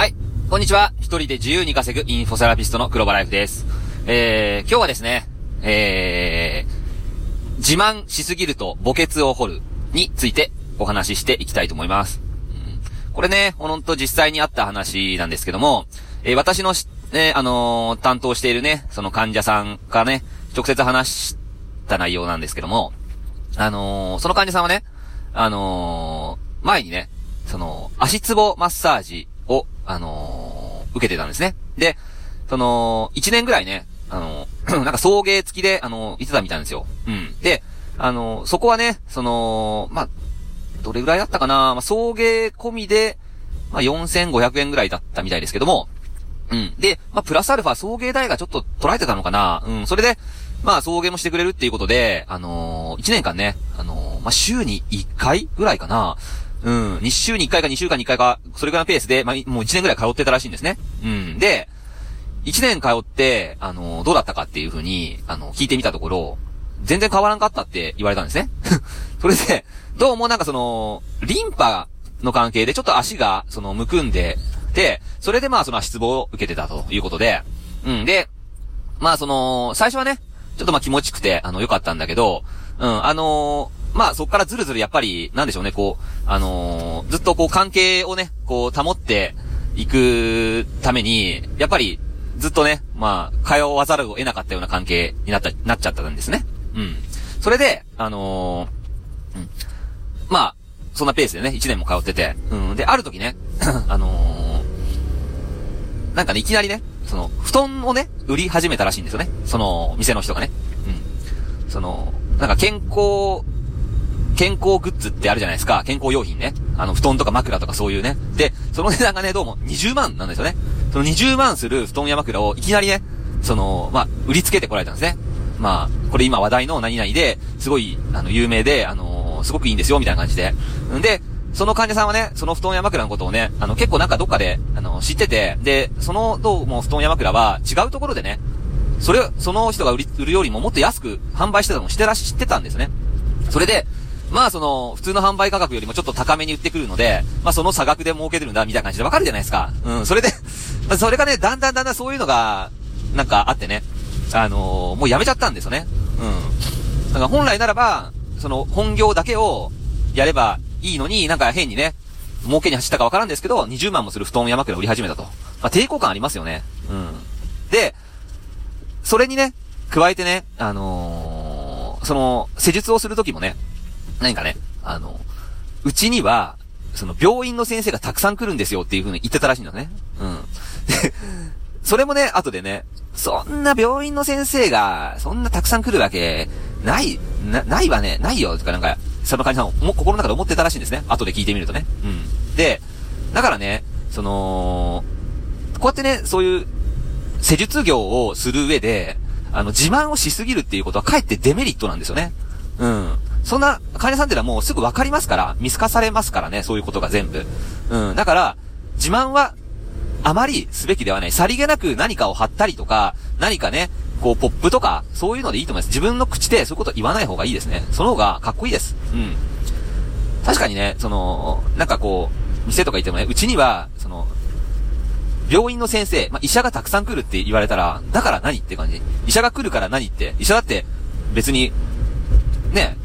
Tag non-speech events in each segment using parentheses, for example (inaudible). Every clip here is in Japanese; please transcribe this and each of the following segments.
はい。こんにちは。一人で自由に稼ぐインフォセラピストの黒場ライフです。えー、今日はですね、えー、自慢しすぎると墓穴を掘るについてお話ししていきたいと思います。これね、ほんと実際にあった話なんですけども、えー私のし、ね、あのー担当しているね、その患者さんからね、直接話した内容なんですけども、あのーその患者さんはね、あの前にね、その、足つぼマッサージ、あのー受けてたんですね。で、その、1年ぐらいね、あのー (clears throat) なんか送迎付きで、あのー行ってたみたいなんですよ。うん。で、あのーそこはね、その、まあ、どれぐらいだったかな？まあ、送迎込みで、まあ、4500円ぐらいだったみたいですけども、うん。で、まあ、プラスアルファ送迎代がちょっと取られてたのかな？うん。それで、まあ、送迎もしてくれるっていうことで、あのー、1年間ね、あのー、まあ、週に1回ぐらいかなうん。2週に1回か2週間に1回か、それぐらいのペースで、まあ、もう1年ぐらい通ってたらしいんですね。うん。で、1年通って、あの、どうだったかっていうふうに、あの、聞いてみたところ、全然変わらんかったって言われたんですね。(laughs) それで、どうもなんかその、リンパの関係でちょっと足が、その、むくんで、で、それでまあその足つぼを受けてたということで、うん、で、まあその、最初はね、ちょっとまあ気持ちくて、あの、良かったんだけど、うん、あのーまあそっからずるずるやっぱり、なんでしょうね、こう、あのーずっとこう関係をね、こう保っていくために、やっぱり、ずっとね、まあ、通わざるを得なかったような関係になった、なっちゃったんですね。うん。それで、あのーうん。まあ、そんなペースでね、1年も通ってて、うん。で、ある時ね、(clears throat) あのーなんかね、いきなりね、その、布団をね、売り始めたらしいんですよね。その、店の人がね。うん。その、なんか健康、健康グッズってあるじゃないですか。健康用品ね。あの、布団とか枕とかそういうね。で、その値段がね、どうも20万なんですよね。その20万する布団や枕をいきなりね、その、まあ、売りつけてこられたんですね。まあ、これ今話題の何々で、すごい、あの、有名で、あのーすごくいいんですよ、みたいな感じで。んで、その患者さんはね、その布団や枕のことをね、あの、結構なんかどっかで、あの、知ってて、で、その、どうも布団や枕は違うところでね、それ、その人が売り、売るよりももっと安く販売してたのもしてらし、知ってたんですね。それで、まあその、普通の販売価格よりもちょっと高めに売ってくるので、まあその差額で儲けてるんだ、みたいな感じでわかるじゃないですか。うん、それで、(laughs) それがね、だんだんだんだんそういうのが、なんかあってね、あのーもうやめちゃったんですよね。うん。だから本来ならば、その、本業だけをやればいいのに、なんか変にね、儲けに走ったかわからんですけど、20万もする布団や枕を売り始めたと。まあ抵抗感ありますよね。うん。で、それにね、加えてね、あのーその、施術をするときもね、何かね、あの、うちには、その病院の先生がたくさん来るんですよっていう風に言ってたらしいんだね。うん。で、それもね、後でね、そんな病院の先生が、そんなたくさん来るわけ、ない、な、ないわね、ないよ、とかなんか、その患者さんも心の中で思ってたらしいんですね。後で聞いてみるとね。うん。で、だからね、その、こうやってね、そういう、施術業をする上で、あの、自慢をしすぎるっていうことはかえってデメリットなんですよね。うん。そんな、患者さんってのはもうすぐわかりますから、見透かされますからね、そういうことが全部。うん。だから、自慢は、あまりすべきではない。さりげなく何かを貼ったりとか、何かね、こう、ポップとか、そういうのでいいと思います。自分の口でそういうこと言わない方がいいですね。その方がかっこいいです。うん。確かにね、その、なんかこう、店とか行ってもね、うちには、その、病院の先生、まあ、医者がたくさん来るって言われたら、だから何って感じ。医者が来るから何って。医者だって、別に、ね、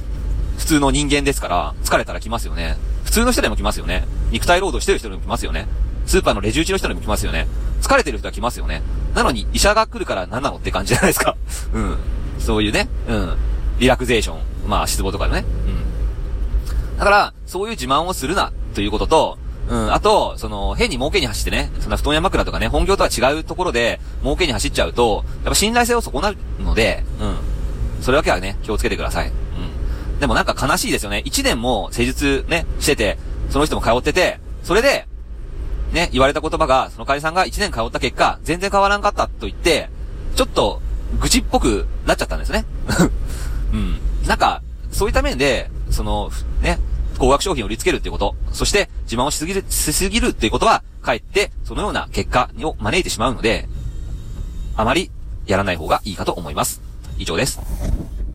普通の人間ですから、疲れたら来ますよね。普通の人でも来ますよね。肉体労働してる人でも来ますよね。スーパーのレジ打ちの人でも来ますよね。疲れてる人は来ますよね。なのに、医者が来るから何なのって感じじゃないですか。(laughs) うん。そういうね、うん。リラクゼーション。まあ、失望とかね。うん。だから、そういう自慢をするな、ということと、うん、あと、その、変に儲けに走ってね、そんな布団や枕とかね、本業とは違うところで、儲けに走っちゃうと、やっぱ信頼性を損なうので、うん。それだけはね、気をつけてください。でもなんか悲しいですよね。一年も施術ね、してて、その人も通ってて、それで、ね、言われた言葉が、その会社さんが一年通った結果、全然変わらんかったと言って、ちょっと、愚痴っぽくなっちゃったんですね。(laughs) うん。なんか、そういった面で、その、ね、高額商品を売りつけるっていうこと、そして自慢をしすぎる、しすぎるっていうことは、かえって、そのような結果を招いてしまうので、あまりやらない方がいいかと思います。以上です。